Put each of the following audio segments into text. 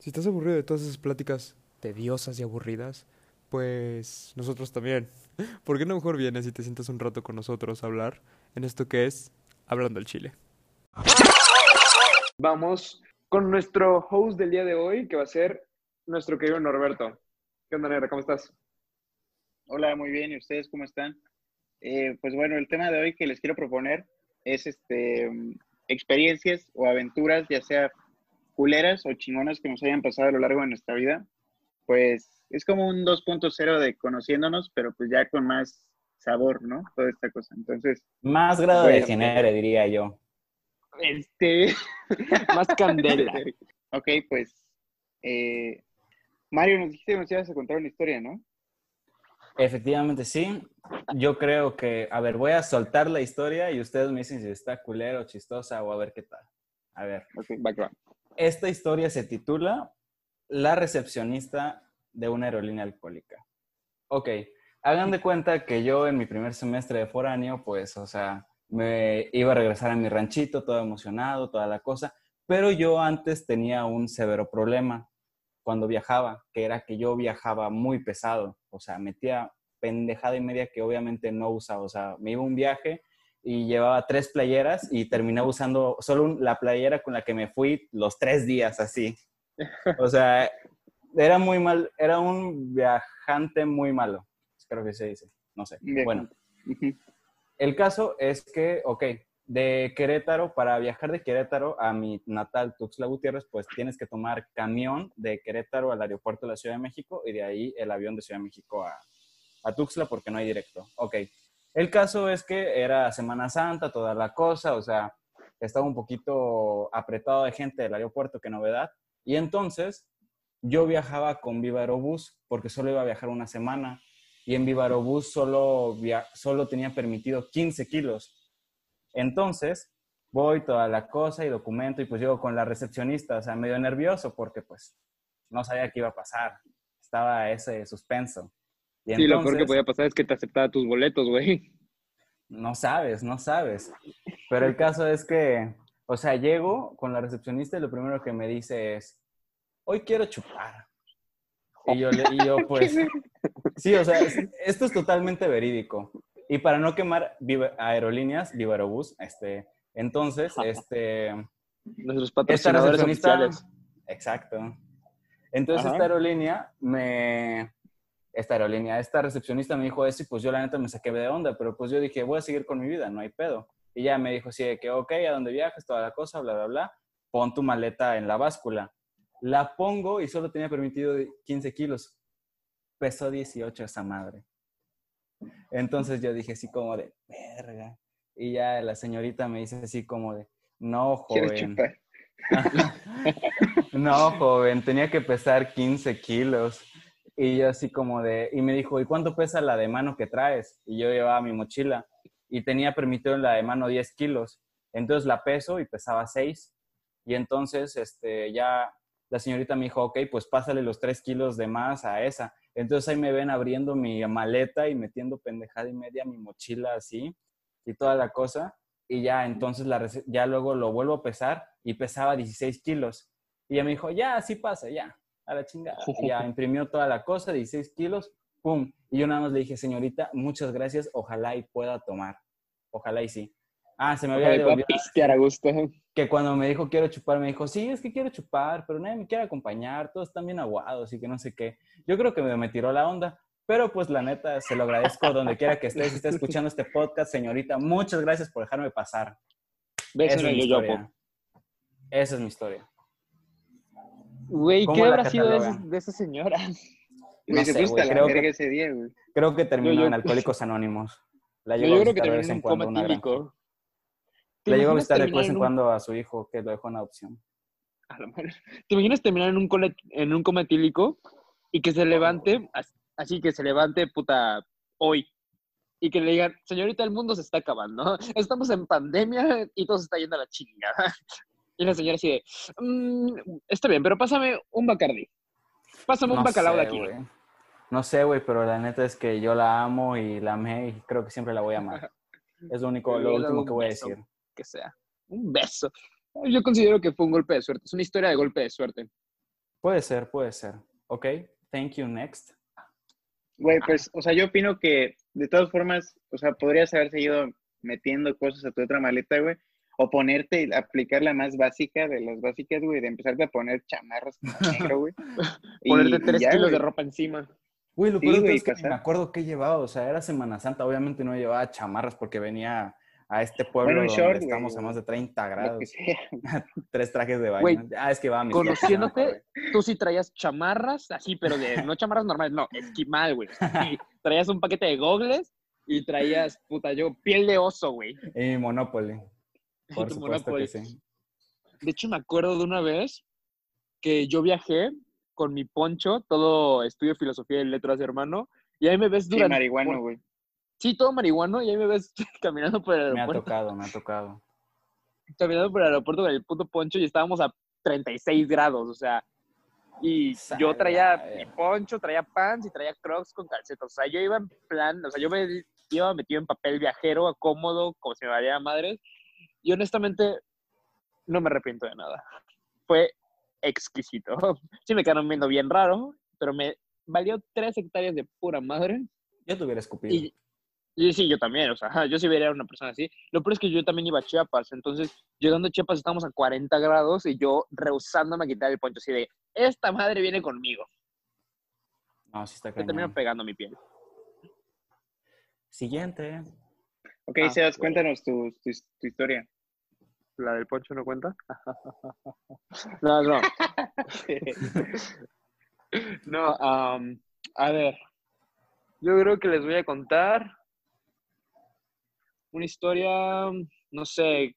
Si estás aburrido de todas esas pláticas tediosas y aburridas, pues nosotros también. ¿Por qué no mejor vienes y te sientas un rato con nosotros a hablar en esto que es Hablando al Chile? Vamos con nuestro host del día de hoy, que va a ser nuestro querido Norberto. ¿Qué onda, Negra? ¿Cómo estás? Hola, muy bien. ¿Y ustedes cómo están? Eh, pues bueno, el tema de hoy que les quiero proponer es este experiencias o aventuras, ya sea culeras o chingonas que nos hayan pasado a lo largo de nuestra vida. Pues es como un 2.0 de conociéndonos, pero pues ya con más sabor, ¿no? Toda esta cosa. Entonces. Más grado de genere, diría yo. Este. más candela. ok, pues. Eh, Mario, nos dijiste que nos ibas a contar una historia, ¿no? Efectivamente, sí. Yo creo que, a ver, voy a soltar la historia y ustedes me dicen si está culero, chistosa o a ver qué tal. A ver. Ok, background. Esta historia se titula La recepcionista de una aerolínea alcohólica. Ok, hagan de cuenta que yo en mi primer semestre de foráneo, pues, o sea, me iba a regresar a mi ranchito, todo emocionado, toda la cosa, pero yo antes tenía un severo problema cuando viajaba, que era que yo viajaba muy pesado, o sea, metía pendejada y media que obviamente no usaba, o sea, me iba un viaje y llevaba tres playeras y terminé usando solo la playera con la que me fui los tres días así. O sea, era muy mal, era un viajante muy malo, creo que se dice, no sé. Bueno, el caso es que, ok, de Querétaro, para viajar de Querétaro a mi natal Tuxtla Gutiérrez, pues tienes que tomar camión de Querétaro al aeropuerto de la Ciudad de México y de ahí el avión de Ciudad de México a, a Tuxtla porque no hay directo. Ok, el caso es que era Semana Santa, toda la cosa, o sea, estaba un poquito apretado de gente del aeropuerto, qué novedad. Y entonces yo viajaba con Viva Aerobús porque solo iba a viajar una semana y en Viva Aerobús solo, solo tenía permitido 15 kilos. Entonces voy toda la cosa y documento y pues llego con la recepcionista, o sea, medio nervioso porque pues no sabía qué iba a pasar. Estaba ese suspenso. Y sí, lo peor que podía pasar es que te aceptaba tus boletos, güey. No sabes, no sabes. Pero el caso es que, o sea, llego con la recepcionista y lo primero que me dice es, hoy quiero chupar. Y yo, y yo pues, sí, o sea, esto es totalmente verídico. Y para no quemar aerolíneas, Viva Aerobús, este, entonces, este... Nuestros patrocinadores oficiales. Exacto. Entonces, esta aerolínea me... Esta aerolínea, esta recepcionista me dijo eso y pues yo la neta me saqué de onda, pero pues yo dije, voy a seguir con mi vida, no hay pedo. Y ya me dijo, sí, que ok, a dónde viajas, toda la cosa, bla, bla, bla, pon tu maleta en la báscula. La pongo y solo tenía permitido 15 kilos. Pesó 18 esa madre. Entonces yo dije así como de, verga. Y ya la señorita me dice así como de, no, joven. no, joven, tenía que pesar 15 kilos. Y yo así como de, y me dijo, ¿y cuánto pesa la de mano que traes? Y yo llevaba mi mochila y tenía permitido la de mano 10 kilos. Entonces la peso y pesaba 6. Y entonces este, ya la señorita me dijo, ok, pues pásale los tres kilos de más a esa. Entonces ahí me ven abriendo mi maleta y metiendo pendejada y media mi mochila así y toda la cosa. Y ya entonces la, ya luego lo vuelvo a pesar y pesaba 16 kilos. Y ella me dijo, ya, así pasa, ya, a la chingada. Y ya imprimió toda la cosa, 16 kilos, pum. Y yo nada más le dije, señorita, muchas gracias, ojalá y pueda tomar. Ojalá y sí. Ah, se me había olvidado. a gusto. Que cuando me dijo quiero chupar, me dijo, sí, es que quiero chupar, pero nadie me quiere acompañar, todos están bien aguados y que no sé qué. Yo creo que me, tiró la onda, pero pues la neta, se lo agradezco donde quiera que estés, si esté escuchando este podcast, señorita. Muchas gracias por dejarme pasar. Esa es, mi historia. Esa es mi historia. Güey, ¿qué habrá sido de, esa señora? No sé, creo, que, ese día, güey. creo que terminó en Alcohólicos Anónimos. La yo, creo que terminó en un coma tílico. Le llegó a visitar de vez en cuando a su hijo que lo dejó en adopción. A lo mejor. ¿Te imaginas terminar en un, en un coma etílico y que se levante, así que se levante, puta, hoy? Y que le digan, señorita, el mundo se está acabando. Estamos en pandemia y todo se está yendo a la chingada. Y la señora así de, mm, está bien, pero pásame un Bacardi. Pásame un bacalao de aquí. No sé, güey, pero la neta es que yo la amo y la amé y creo que siempre la voy a amar. Es lo único, lo último que voy a decir sea. Un beso. Yo considero que fue un golpe de suerte. Es una historia de golpe de suerte. Puede ser, puede ser. Ok, thank you, next. Güey, pues, o sea, yo opino que de todas formas, o sea, podrías haber seguido metiendo cosas a tu otra maleta, güey. O ponerte, aplicar la más básica de las básicas, güey, de empezarte a poner chamarras como negro, güey. Y- Ponerte y tres ya, kilos de ropa encima. Güey, lo Sí, peor güey, es que me acuerdo qué llevaba. O sea, era Semana Santa. Obviamente no llevaba chamarras porque venía a este pueblo Bueno, donde short, güey, estamos a más de 30 Lo que grados. Tres trajes de baño. Ah, es que va mi Conociéndote, tú sí traías chamarras, así, pero de no chamarras normales, no, esquimal, güey. Sí, traías un paquete de gogles y traías, puta, yo, piel de oso, güey. Y Monopoly. Por supuesto que sí. De hecho, me acuerdo de una vez que yo viajé con mi poncho, todo estudio filosofía y letras, hermano, y ahí me ves Sí, durante... marihuano, güey. Sí, todo marihuano, y ahí me ves caminando por el Me ha aeropuerto, tocado, me ha tocado. caminando por el aeropuerto con el puto poncho y estábamos a 36 grados, o sea, y yo traía mi poncho, traía pants y traía crocs con calcetas, o sea, yo iba en plan, o sea, yo me iba metido en papel viajero, cómodo, como si me valiera madres, y honestamente no me arrepiento de nada. Fue exquisito. Sí me quedaron viendo bien raro, pero me valió tres hectáreas de pura madre. Yo te hubiera escupido. Y, y sí, yo también, o sea, yo sí vería a una persona así. Lo peor es que yo también iba a Chiapas, entonces llegando a Chiapas estábamos a 40 grados y yo rehusándome a quitar el poncho así de, esta madre viene conmigo. No, sí está cañón. pegando mi piel. Siguiente. Ok, Ah, Sebas, cuéntanos tu, tu, tu historia. ¿La del poncho no cuenta? no, no. no, am, a ver. Yo creo que les voy a contar una historia, no sé.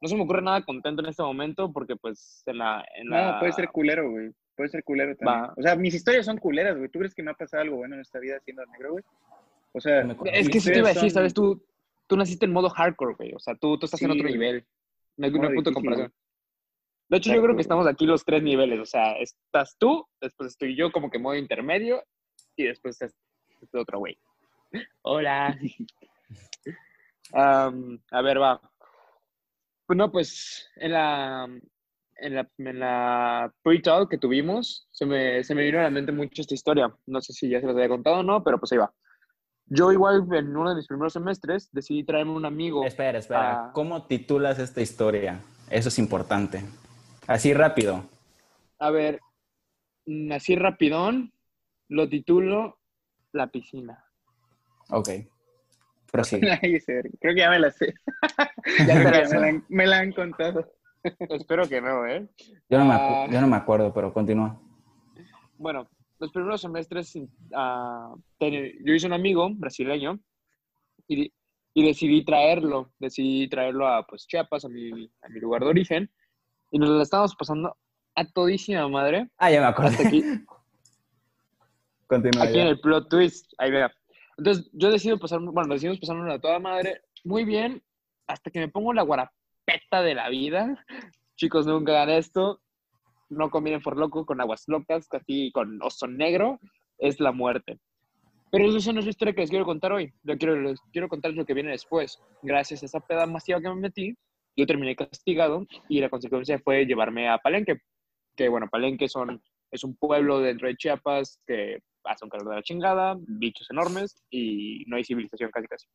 No se me ocurre nada contento en este momento porque pues en la... En la No, puede ser culero, güey. Puede ser culero también. Va. O sea, mis historias son culeras, güey. ¿Tú crees que me ha pasado algo bueno en esta vida siendo negro, güey? O sea, Es que eso te iba a decir, ¿sabes? Tú, tú naciste en modo hardcore, güey. O sea, tú, tú estás en Sí, otro güey. nivel. No hay no punto de comparación. De hecho, yo creo que estamos aquí los tres niveles. O sea, estás tú, después estoy yo como que modo intermedio y después está este otro güey. Hola. Am, a ver, va. Pues no, pues en la, en la, en la pre-talk que tuvimos, se me, se me vino a la mente mucho esta historia. No sé si ya se los había contado o no, pero pues ahí va. Yo igual en uno de mis primeros semestres decidí traerme un amigo. Espera, espera. ¿Cómo titulas esta historia? Eso es importante. Así rápido. A ver, mm, así rapidón, lo titulo La piscina. Ok. Prosigue. Creo que ya me la sé. Ya me, la han, me la han contado. Espero que no, ¿eh? Yo no, me Ah. yo no me acuerdo, pero continúa. Bueno, los primeros semestres ten- yo hice un amigo brasileño y, y decidí traerlo, decidí traerlo a pues, Chiapas, a mi, a mi lugar de origen, y nos la estábamos pasando a todísima madre. Ah, ya me acuerdo. Aquí, Continúa. aquí ya. en el plot twist, ahí vea. Entonces, yo decido pasar, bueno, decidimos pasarnos a toda madre, muy bien, hasta que me pongo la guarapeta de la vida. Chicos, nunca hagan esto. No combinen por loco con aguas locas, casi con oso negro, es la muerte. Pero eso no es la historia que les quiero contar hoy. Yo quiero, les quiero contarles lo que viene después. Gracias a esa peda masiva que me metí, yo terminé castigado y la consecuencia fue llevarme a Palenque. Que bueno, Palenque son, es un pueblo dentro de Chiapas que hace un calor de la chingada, bichos enormes y no hay civilización casi casi.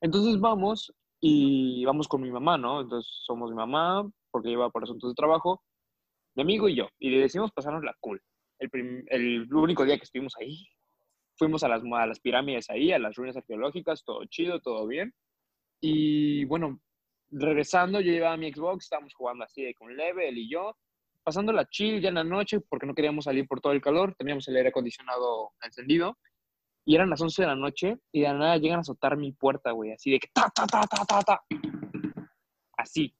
Entonces vamos y vamos con mi mamá, ¿no? Entonces somos mi mamá, porque iba por asuntos de trabajo, mi amigo y yo, y decidimos pasarnos la cool. El, único día que estuvimos ahí, fuimos a las, pirámides ahí, a las ruinas arqueológicas, todo chido, todo bien. Y bueno, regresando, yo llevaba mi Xbox, estábamos jugando así de con leve, él y yo, pasando la chill ya en la noche, porque no queríamos salir por todo el calor, teníamos el aire acondicionado encendido, y eran las 11 de la noche, y de la nada llegan a azotar mi puerta, güey, así de que ta, ta, ta, ta, ta, ta. Así.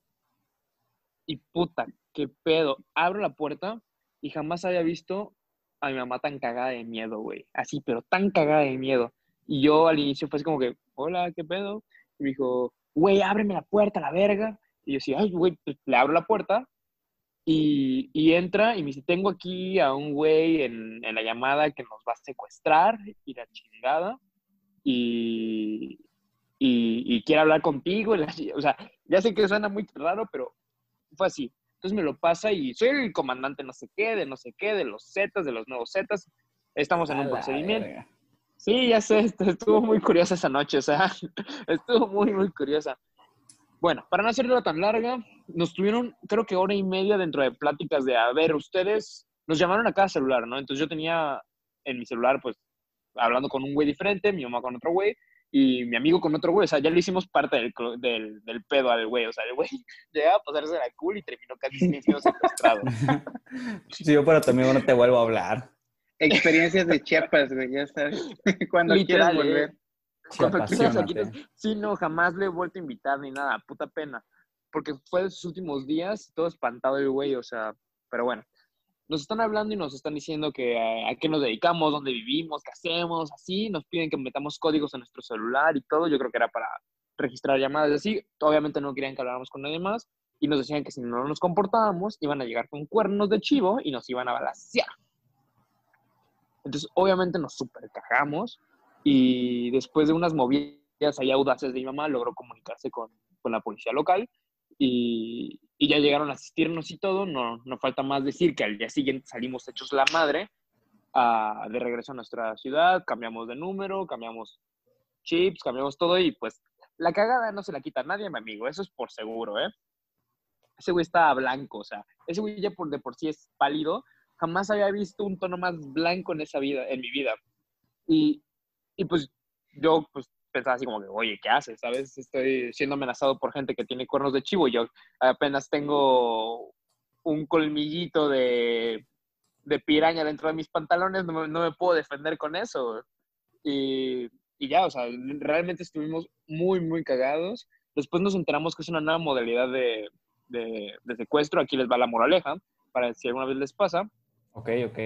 Y puta, qué pedo. Abro la puerta y jamás había visto a mi mamá tan cagada de miedo, güey. Así, pero tan cagada de miedo. Y yo al inicio fue así como que, hola, ¿qué pedo? Y me dijo, güey, ábreme la puerta, la verga. Y yo así, ay, güey, pues, le abro la puerta. Y, y entra y me dice, tengo aquí a un güey en, en la llamada que nos va a secuestrar y la chingada. Y, y, y quiere hablar contigo. o sea, ya sé que suena muy raro, pero fue así. Entonces me lo pasa y soy el comandante no sé qué, de no sé qué, de los Zetas, de los nuevos Zetas. Estamos en A un procedimiento. verga. Sí, ya sé, est- estuvo muy curiosa esa noche, o sea, estuvo muy, muy curiosa. Bueno, para no hacerla tan larga, nos tuvieron, creo que hora y media dentro de pláticas de, a ver, ustedes, nos llamaron a cada celular, ¿no? Entonces yo tenía en mi celular, pues, hablando con un güey diferente, mi mamá con otro güey, y mi amigo con otro güey, o sea, ya le hicimos parte del, del, del pedo al güey, o sea, el güey llegaba a pasarse la cool y terminó casi siendo secuestrado. Si yo para tu amigo no te vuelvo a hablar. Experiencias de Chiapas, güey, ya sabes. Cuando Literal, quieras volver. ¿eh? Cuando quieras, aquí Sí, no, jamás le he vuelto a invitar ni nada, puta pena. Porque fue de sus últimos días, todo espantado el güey, o sea, pero bueno. Nos están hablando y nos están diciendo que eh, a qué nos dedicamos, dónde vivimos, qué hacemos, así. Nos piden que metamos códigos en nuestro celular y todo. Yo creo que era para registrar llamadas así. Obviamente no querían que habláramos con nadie más. Y nos decían que si no nos comportábamos, iban a llegar con cuernos de chivo y nos iban a balasear. Entonces, obviamente nos super cagamos y después de unas movidas ahí audaces de mi mamá, logró comunicarse con, con la policía local y, y ya llegaron a asistirnos y todo. No, no falta más decir que al día siguiente salimos hechos la madre a- de regreso a nuestra ciudad, cambiamos de número, cambiamos chips, cambiamos todo y pues la cagada no se la quita a nadie, mi amigo, eso es por seguro, ¿eh? Ese güey está blanco, o sea, ese güey ya por de por sí es pálido, jamás había visto un tono más blanco en esa vida, en mi vida. Y, y pues yo pues pensaba así como que, oye, ¿qué haces? ¿Sabes? Estoy siendo amenazado por gente que tiene cuernos de chivo. Yo apenas tengo un colmillito de, de piraña dentro de mis pantalones, no me, no me puedo defender con eso. Y, y ya, o sea, realmente estuvimos muy, muy cagados. Después nos enteramos que es una nueva modalidad de, de, de secuestro. Aquí les va la moraleja, para si alguna vez les pasa. Ok, ok.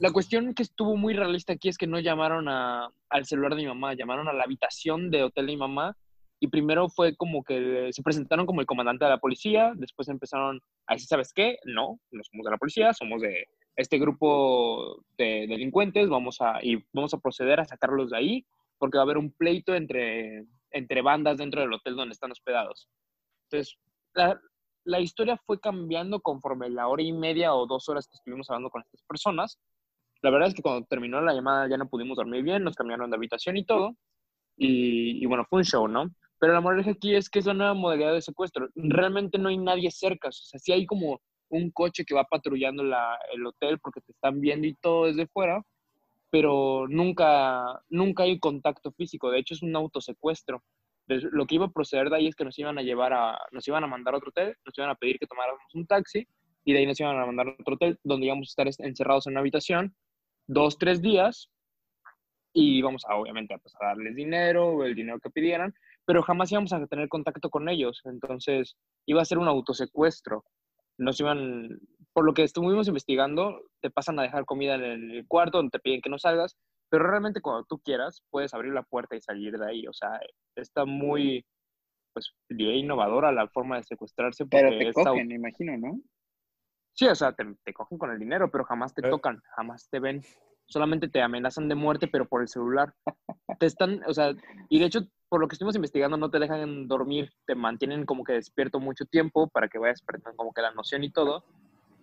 La cuestión que estuvo muy realista aquí es que no llamaron a, al celular de mi mamá, llamaron a la habitación de hotel de mi mamá y primero fue como que se presentaron como el comandante de la policía, después empezaron a decir, ¿sabes qué? No, no somos de la policía, somos de este grupo de delincuentes, vamos a, y vamos a proceder a sacarlos de ahí porque va a haber un pleito entre, entre bandas dentro del hotel donde están hospedados. Entonces, la, la historia fue cambiando conforme la hora y media o dos horas que estuvimos hablando con estas personas. La verdad es que cuando terminó la llamada ya no pudimos dormir bien, nos cambiaron de habitación y todo. Y, y bueno, fue un show, ¿no? Pero la moraleja aquí es que es la nueva modalidad de secuestro. Realmente no hay nadie cerca. O sea, sí hay como un coche que va patrullando la, el hotel porque te están viendo y todo desde fuera, pero nunca, nunca hay contacto físico. De hecho, es un autosecuestro. Entonces, lo que iba a proceder de ahí es que nos iban a llevar a, nos iban a mandar a otro hotel, nos iban a pedir que tomáramos un taxi y de ahí nos iban a mandar a otro hotel donde íbamos a estar es- encerrados en una habitación dos, tres días y íbamos a, obviamente, a, pues, a darles dinero, el dinero que pidieran, pero jamás íbamos a tener contacto con ellos. Entonces, iba a ser un autosecuestro. Nos iban, por lo que estuvimos investigando, te pasan a dejar comida en el cuarto donde te piden que no salgas, pero realmente cuando tú quieras, puedes abrir la puerta y salir de ahí. O sea, está muy, pues, innovadora la forma de secuestrarse. Pero te cogen, imagino, ¿no? Sí, o sea, te, te cogen con el dinero, pero jamás te Eh. tocan, jamás te ven. Solamente te amenazan de muerte, pero por el celular. Te están, o sea, y de hecho, por lo que estuvimos investigando, no te dejan dormir, te mantienen como que despierto mucho tiempo para que vayas perdiendo como que la noción y todo,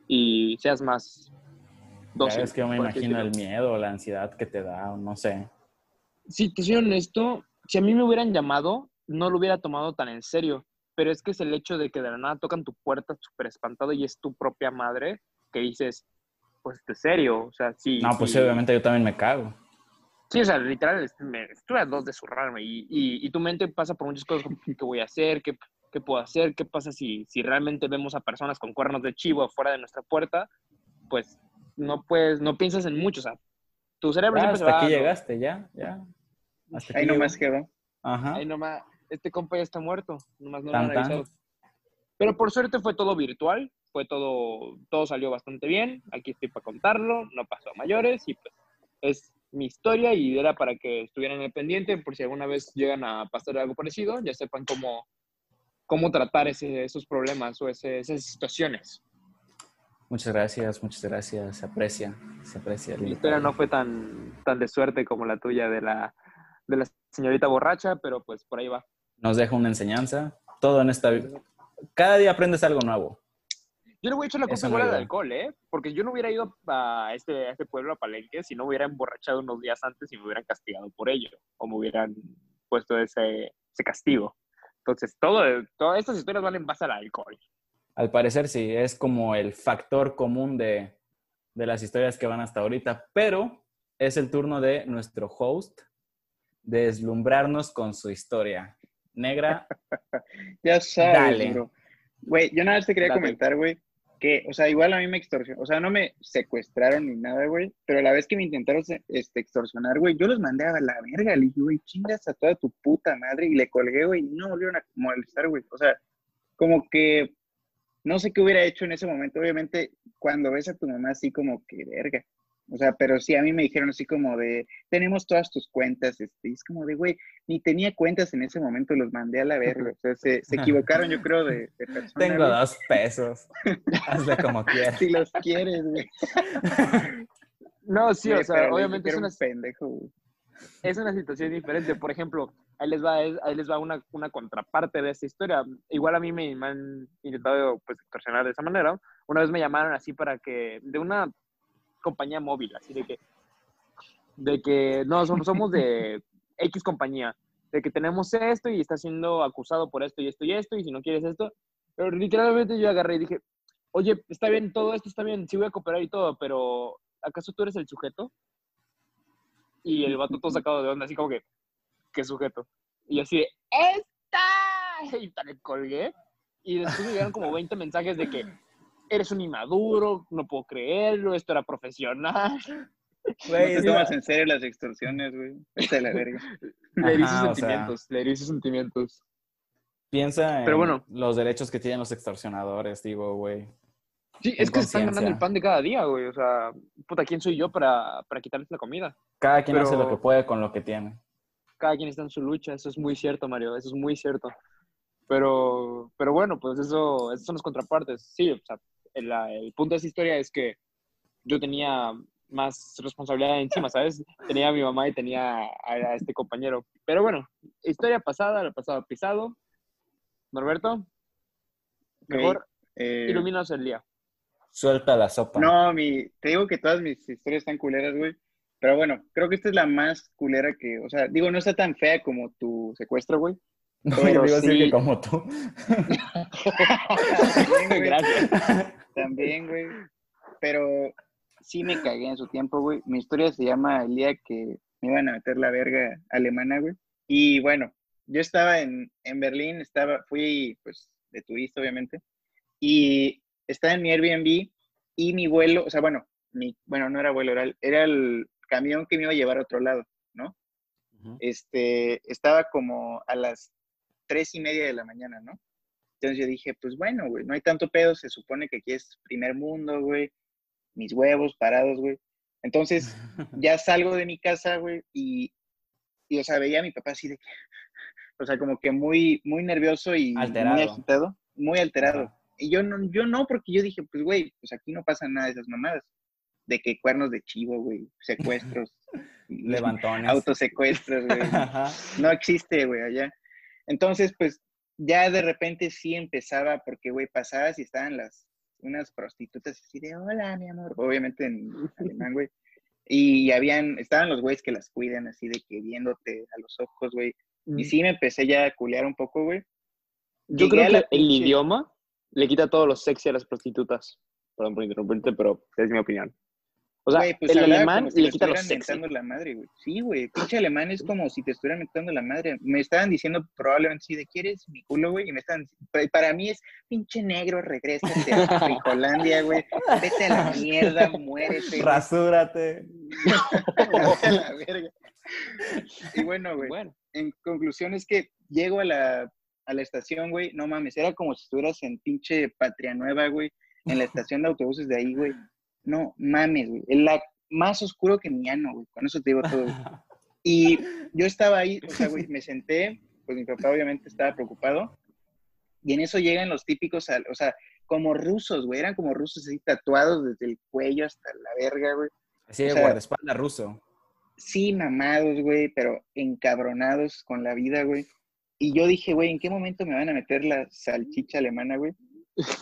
y seas más dócil. es que yo me imagino el miedo, la ansiedad que te da, o no sé. Si te soy honesto, si a mí me hubieran llamado, no lo hubiera tomado tan en serio. Pero es que es el hecho de que de la nada tocan tu puerta súper espantado y es tu propia madre que dices, pues de serio, o sea, sí. No, pues sí, obviamente yo también me cago. Sí, o sea, literal, est- me, estuve a dos de zurrarme y, y, y tu mente pasa por muchas cosas, como, ¿qué voy a hacer? ¿Qué, qué puedo hacer? ¿Qué pasa si, si realmente vemos a personas con cuernos de chivo afuera de nuestra puerta? Pues no puedes, no piensas en mucho, o sea, tu cerebro Ya, siempre se hasta va aquí a- llegaste, ya, ya. Hasta Ahí nomás quedó. Ajá. Ay, nomás, este compa ya está muerto, nomás no lo Tan, han avisado. Pero por suerte fue todo virtual, fue todo, todo salió bastante bien, aquí estoy para contarlo, no pasó a mayores y pues es mi historia y era para que estuvieran al pendiente por si alguna vez llegan a pasar algo parecido, ya sepan cómo, cómo tratar ese- esos problemas o ese- esas situaciones. Muchas gracias, muchas gracias. Se aprecia, se aprecia. Mi historia no fue tan, tan de suerte como la tuya de la, de la señorita borracha, pero pues por ahí va. Nos deja una enseñanza. Todo en esta vida. Cada día aprendes algo nuevo. Yo le voy a echar la culpa no ayuda. alcohol, ¿eh? Porque yo no hubiera ido a este, a este pueblo, a Palenque, si no hubiera emborrachado unos días antes y me hubieran castigado por ello. O me hubieran puesto ese, ese castigo. Entonces, todo, todas estas historias van en base al alcohol. Al parecer sí, es como el factor común de, de las historias que van hasta ahorita, pero es el turno de nuestro host de deslumbrarnos con su historia. Negra, Ya sabes, bro. Güey, yo nada más te quería comentar, güey, que, o sea, igual a mí me extorsionaron, o sea, no me secuestraron ni nada, güey, pero la vez que me intentaron este, extorsionar, güey, yo los mandé a la verga, le dije, güey, chingas a toda tu puta madre, y le colgué, güey, y no volvieron a molestar, güey, o sea, como que no sé qué hubiera hecho en ese momento, obviamente, cuando ves a tu mamá así como que verga, o sea, pero sí, a mí me dijeron así como de, tenemos todas tus cuentas, este, y es como de, güey, ni tenía cuentas en ese momento, los mandé a la verga, o sea, se, se equivocaron, yo creo, de, de persona, tengo güey. dos pesos. Hazle como quieras. Si los quieres, güey. No, sí, o sea, obviamente es una, un pendejo, güey. es una situación diferente. Por ejemplo, ahí les va, ahí les va una, una contraparte de esta historia. Igual a mí me, me han intentado pues, extorsionar de esa manera. Una vez me llamaron así para que, de una compañía móvil, así de que, de que, no, somos, somos de X compañía, de que tenemos esto y está siendo acusado por esto y esto y esto, y si no quieres esto. Pero literalmente yo agarré y dije, oye, está bien, todo esto está bien, sí voy a cooperar y todo, pero ¿acaso tú eres el sujeto? Y el vato todo sacado de onda, así como que, ¿qué sujeto? Y así de, ¡esta! Y tal, le colgué. Y después me llegaron como 20 mensajes de que eres un inmaduro, no puedo creerlo, esto era profesional. No Güey, te es tomas en serio las extorsiones, güey. Vete la verga. Le herí sus o sea. sentimientos, le herí sus sentimientos. Piensa en Pero bueno. los derechos que tienen los extorsionadores, digo, güey. Sí, es que se están ganando el pan de cada día, güey. O sea, puta, ¿quién soy yo para, para quitarles la comida? Cada quien hace lo que puede con lo que tiene. cada quien está en su lucha, eso es muy cierto, Mario, eso es muy cierto. Pero, pero bueno, pues eso, esas son las contrapartes. Sí, o sea, la- el punto de esa historia es que yo tenía más responsabilidad encima, ¿sabes? Tenía a mi mamá y tenía a, a este compañero. Pero bueno, historia pasada, lo pasado pisado. Norberto, mejor Eh, ilumínanos el día. Suelta la sopa. no, mi, te digo que todas mis historias están culeras, güey. Pero bueno, creo que esta es la más culera que, o sea, digo, no está tan fea como tu secuestro, güey. No, Pero yo digo así sí. que como tú. Gracias. También, güey. Pero sí me cagué en su tiempo, güey. Mi historia se llama el día que me iban a meter la verga alemana, güey. Y bueno, yo estaba en, en Berlín, estaba, fui pues de turista, obviamente. Y estaba en mi Airbnb y mi vuelo, o sea, bueno, mi, bueno, no era vuelo, era el, era el camión que me iba a llevar a otro lado, ¿no? Este, estaba como a las tres y media de la mañana, ¿no? Entonces yo dije, pues bueno, güey, no hay tanto pedo, se supone que aquí es primer mundo, güey, mis huevos parados, güey. Entonces ya salgo de mi casa, güey, y, y, o sea, veía a mi papá así de que, o sea, como que muy, muy nervioso y Alterado. muy agitado, muy alterado. Ajá. Y yo no, yo no, porque yo dije, pues, güey, pues aquí no pasa nada de esas mamadas. De que cuernos de chivo, güey, secuestros, Levantones. autosecuestros, güey. Ajá. No existe, güey, allá. Entonces, pues, ya de repente sí empezaba, porque, güey, pasabas y estaban las, unas prostitutas así de, hola, mi amor, obviamente en alemán, güey. Y habían, estaban los güeyes que las cuidan así de que viéndote a los ojos, güey. Y sí me empecé ya a culear un poco, güey. Yo Llegué creo que el pinche- idioma le quita todo lo sexy a las prostitutas. Perdón por interrumpirte, pero es mi opinión. O sea, Güey, pues el alemán si le te quita lo estuvieran sexy. mentando la madre, güey. Sí, güey. Pinche alemán es como si te estuvieran mentando la madre. Me estaban diciendo probablemente sí de ¿quieres mi culo, güey? Y me estaban pa- para mí es pinche negro, regrésate a Frijolandia, güey. Vete a la mierda, muérete. güey. Rasúrate. Vete a la verga. Y bueno, güey, Bueno, en conclusión es que llego a la, a la estación, güey, no mames, era como si estuvieras en pinche Patria Nueva, güey, en la estación de autobuses de ahí, güey. No mames, güey. La más oscuro que mi ano, güey. Con eso te digo todo. güey. Y yo estaba ahí, o sea, güey, me senté, pues mi papá obviamente estaba preocupado. Y en eso llegan los típicos, al- o sea, como rusos, güey, eran como rusos así tatuados desde el cuello hasta la verga, güey. Así de O sea, guardaespaldas ruso. Sí, mamados, güey, pero encabronados con la vida, güey. Y yo dije, güey, ¿en qué momento me van a meter la salchicha alemana, güey?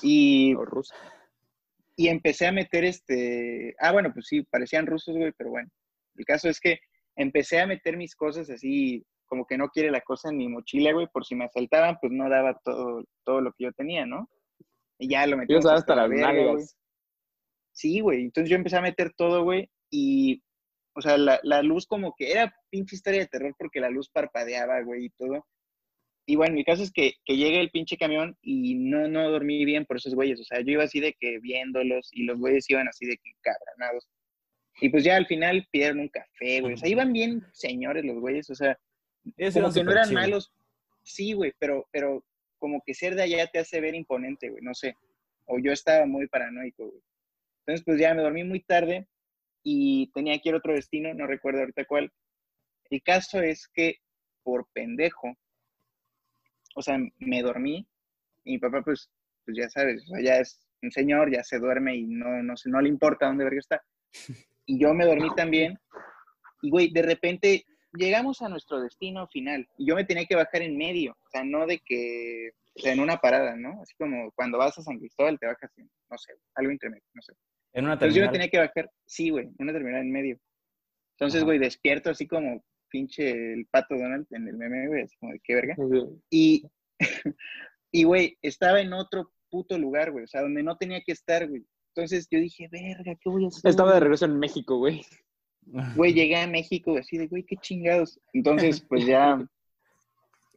Y los rusos. Y empecé a meter este, ah, bueno, pues sí, parecían rusos, güey, pero bueno, el caso es que empecé a meter mis cosas así, como que no quiere la cosa en mi mochila, güey, por si me asaltaban, pues no daba todo, todo lo que yo tenía, ¿no? Y ya lo metí Yo sabes hasta la verga, güey. Sí, güey. Entonces yo empecé a meter todo, güey. Y, o sea, la, la luz como que era pinche historia de terror porque la luz parpadeaba, güey, y todo. Y bueno, mi caso es que, que llega el pinche camión y no, no dormí bien por esos güeyes. O sea, yo iba así de que viéndolos y los güeyes iban así de que cabranados. Y pues ya al final pidieron un café, güey. O sea, iban bien señores los güeyes. O sea, como que no eran chill. malos. Sí, güey, pero, pero como que ser de allá te hace ver imponente, güey, no sé. O yo estaba muy paranoico, güey. Entonces, pues ya me dormí muy tarde y tenía que ir a otro destino, no recuerdo ahorita cuál. El caso es que por pendejo, o sea, me dormí y mi papá, pues, pues ya sabes, o sea, ya es un señor, ya se duerme y no, no, sé, no le importa dónde verga está. Y yo me dormí también. Y, güey, de repente llegamos a nuestro destino final y yo me tenía que bajar en medio, o sea, no de que, o sea, en una parada, ¿no? Así como cuando vas a San Cristóbal te bajas en, no sé, algo intermedio, no sé. En una Entonces yo me terminal. tenía que bajar, sí, güey, en una terminal en medio. Entonces, Ajá. güey, despierto así como pinche el pato Donald en el meme, güey, así como de qué verga. Y, y, güey, estaba en otro puto lugar, güey, o sea, donde no tenía que estar, güey. Entonces yo dije, verga, ¿qué voy a hacer? Estaba de güey?" regreso en México, güey. Güey, llegué a México así de, güey, qué chingados. Entonces, pues ya,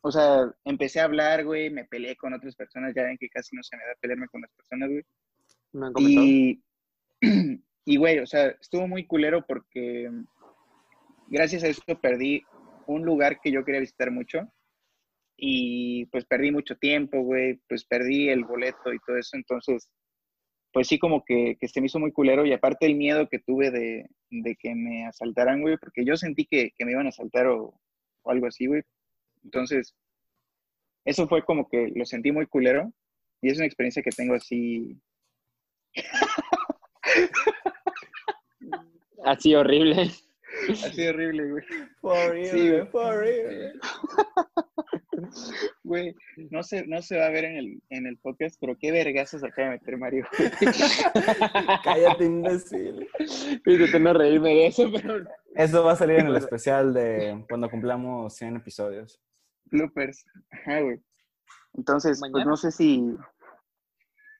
o sea, empecé a hablar, güey, me peleé con otras personas, ya ven que casi no se me da pelearme con las personas, güey. Me han comentado. Y, y, güey, o sea, estuvo muy culero porque gracias a eso perdí un lugar que yo quería visitar mucho. Y pues perdí mucho tiempo, güey, pues perdí el boleto y todo eso. Entonces, pues sí, como que, se me hizo muy culero. Y aparte el miedo que tuve de, que me asaltaran, güey, porque yo sentí que, me iban a asaltar o algo así, güey. Entonces, eso fue como que lo sentí muy culero. Y es una experiencia que tengo así Así horrible. Así horrible, güey. For Sí, güey. for real. Güey, no se, no se va a ver en el, en el podcast, pero qué vergazos acaba de meter Mario. Cállate, imbécil. Intenté no reírme de eso, pero Eso va a salir en el especial de cuando cumplamos 100 episodios. Bloopers. Ajá, güey. Entonces, pues no sé si.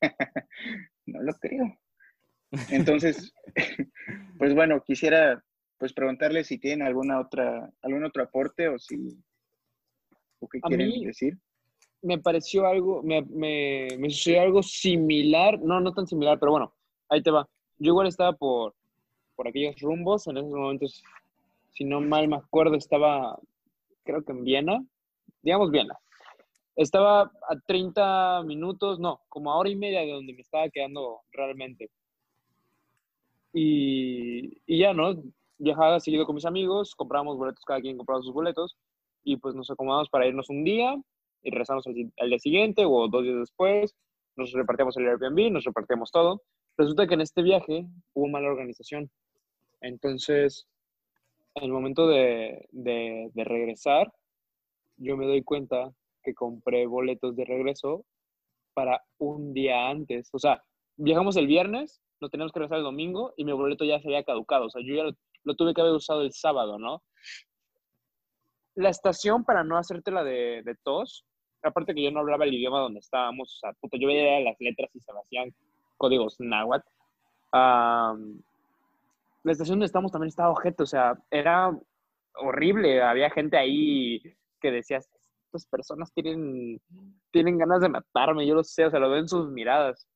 no lo creo. Entonces, pues bueno, quisiera pues preguntarle si tienen alguna otra, algún otro aporte o si o qué A quieren mí- decir. me pareció algo, me, me, me sucedió algo similar, no, no tan similar, pero bueno, ahí te va. Yo igual estaba por, por aquellos rumbos, en esos momentos, si no mal me acuerdo, estaba, creo que en Viena, digamos Viena. Estaba a 30 minutos, no, como a hora y media de donde me estaba quedando realmente. Y, y ya, ¿no? Viajaba seguido con mis amigos, comprábamos boletos, cada quien compraba sus boletos, y pues nos acomodamos para irnos un día, y regresamos al, al día siguiente o dos días después, nos repartíamos el Airbnb, nos repartíamos todo. Resulta que en este viaje hubo mala organización. Entonces, en el momento de, de- de regresar, yo me doy cuenta que compré boletos de regreso para un día antes. O sea, viajamos el viernes, nos teníamos que regresar el domingo y mi boleto ya se había caducado. O sea, yo ya lo, lo tuve que haber usado el sábado, ¿no? La estación, para no hacerte la de, de tos, aparte que yo no hablaba el idioma donde estábamos, o sea, puta, yo veía las letras y se hacían códigos náhuatl. La estación donde estábamos también estaba ojete, o sea, era horrible. Había gente ahí que decía, estas personas tienen, tienen ganas de matarme, yo lo sé, o sea, lo veo en sus miradas.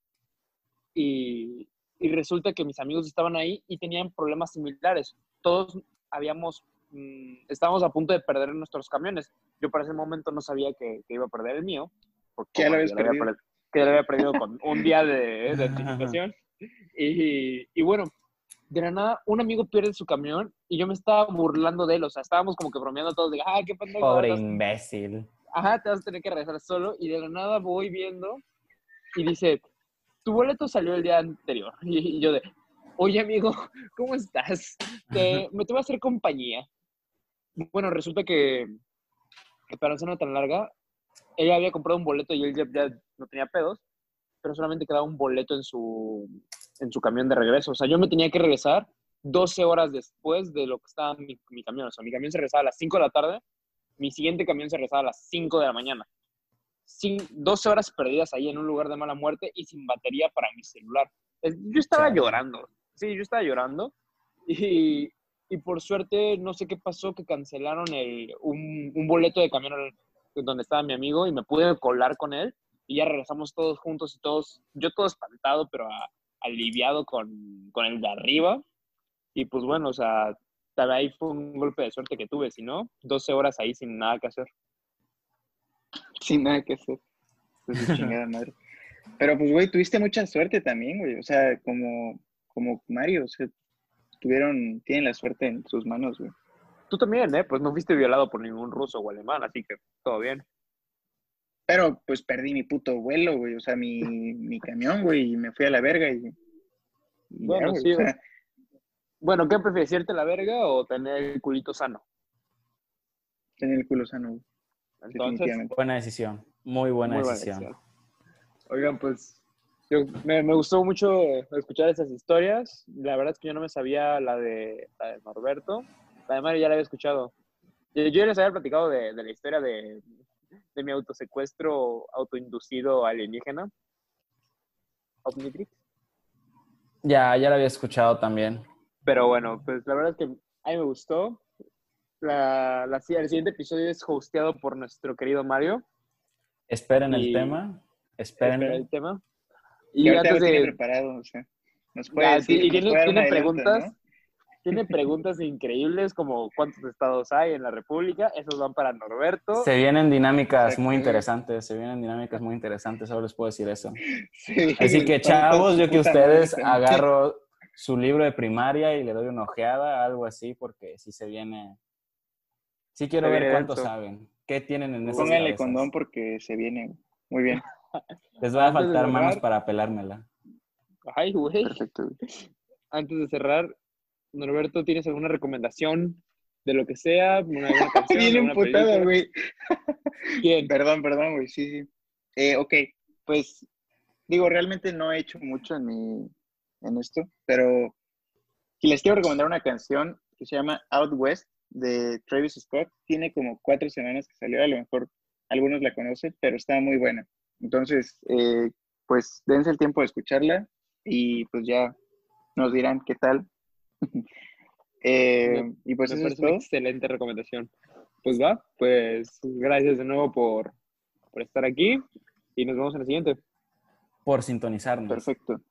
Y, y resulta que mis amigos estaban ahí y tenían problemas similares. Todos habíamos, mm, estábamos a punto de perder nuestros camiones. Yo para ese momento no sabía que, que iba a perder el mío. Porque Que ya lo habías había perdido. perdido- que ya lo había perdido con un día de, de anticipación. Y, y bueno, de la nada, un amigo pierde su camión y yo me estaba burlando de él. O sea, estábamos como que bromeando todos de, ah, qué pendejo. Pobre vas imbécil. Ajá, te vas a tener que regresar solo. Y de la nada voy viendo y dice, tu boleto salió el día anterior. Y, y yo de, oye amigo, ¿cómo estás? Te, me te voy a hacer compañía. Bueno, resulta que, que para no ser tan larga, ella había comprado un boleto y él ya, ya no tenía pedos, pero solamente quedaba un boleto en su, en su camión de regreso. O sea, yo me tenía que regresar 12 horas después de lo que estaba mi, mi camión. O sea, mi camión se regresaba a las 5 de la tarde, mi siguiente camión se regresaba a las 5 de la mañana. Sin, 12 horas perdidas ahí en un lugar de mala muerte y sin batería para mi celular. Yo estaba Chale. llorando. Sí, yo estaba llorando. Y, y por suerte, no sé qué pasó, que cancelaron el, un, un boleto de camión donde estaba mi amigo y me pude colar con él. Y ya regresamos todos juntos y todos, yo todo espantado, pero a- aliviado con, con el de arriba. Y pues bueno, o sea, tal vez ahí fue un golpe de suerte que tuve, si no, 12 horas ahí sin nada que hacer. Sin nada que hacer. Pues chingada madre. Pero pues, güey, tuviste mucha suerte también, güey. O sea, como, como Mario, o sea, tuvieron, tienen la suerte en sus manos, güey. Tú también, ¿eh? Pues no fuiste violado por ningún ruso o alemán, así que todo bien. Pero pues perdí mi puto vuelo, güey. O sea, mi, mi camión, güey, y me fui a la verga y. y ya, Bueno, güey, sí, o sea, Bueno, ¿qué prefieres, irte la verga o tener el culito sano? tener el culo sano, güey. Entonces. Buena decisión. Muy buena muy buena decisión. decisión. Oigan, pues yo, me, me gustó mucho escuchar esas historias. La verdad es que yo no me sabía la de, la de Norberto. La de Mario ya la había escuchado. Yo, yo ya les había platicado de, de la historia de, de mi autosecuestro autoinducido alienígena. Omnitrix. Ya, ya la había escuchado también. Pero bueno, pues la verdad es que a mí me gustó. La, la- el siguiente episodio es hosteado por nuestro querido Mario. Esperen el tema. Esperen. el tema. Y antes de, preparado, o sea. Nos puede decir, sí, y nos tiene, preguntas, ¿no? tiene preguntas increíbles como cuántos estados hay en la República. Esos van para Norberto. Se vienen dinámicas muy interesantes. Se vienen dinámicas muy interesantes. Solo les puedo decir eso. Sí, Así que, chavos, yo que ustedes agarro su libro de primaria y le doy una ojeada, algo así, porque si se viene. Sí quiero Se ver viene cuánto saben. ¿Qué tienen en esas Pónganle condón porque se viene. Muy bien, Les va a faltar manos para pelármela. Ay, güey. perfecto. Antes de cerrar, Norberto, ¿tienes alguna recomendación de lo que sea? ¿Una, Bien emputado, película? güey. ¿Quién? Perdón, perdón, güey, sí, sí. Eh, ok, pues digo, realmente no he hecho mucho en mi, en esto, pero si les quiero recomendar una canción que se llama Out West de Travis Scott, tiene como cuatro semanas que salió, a lo mejor algunos la conocen, pero está muy buena. Entonces, eh, pues dense el tiempo de escucharla y pues ya nos dirán qué tal. Eh, Me- y pues Me eso es una excelente recomendación. Pues va, pues gracias de nuevo por, por estar aquí y nos vemos en el siguiente. Por sintonizarnos. Perfecto.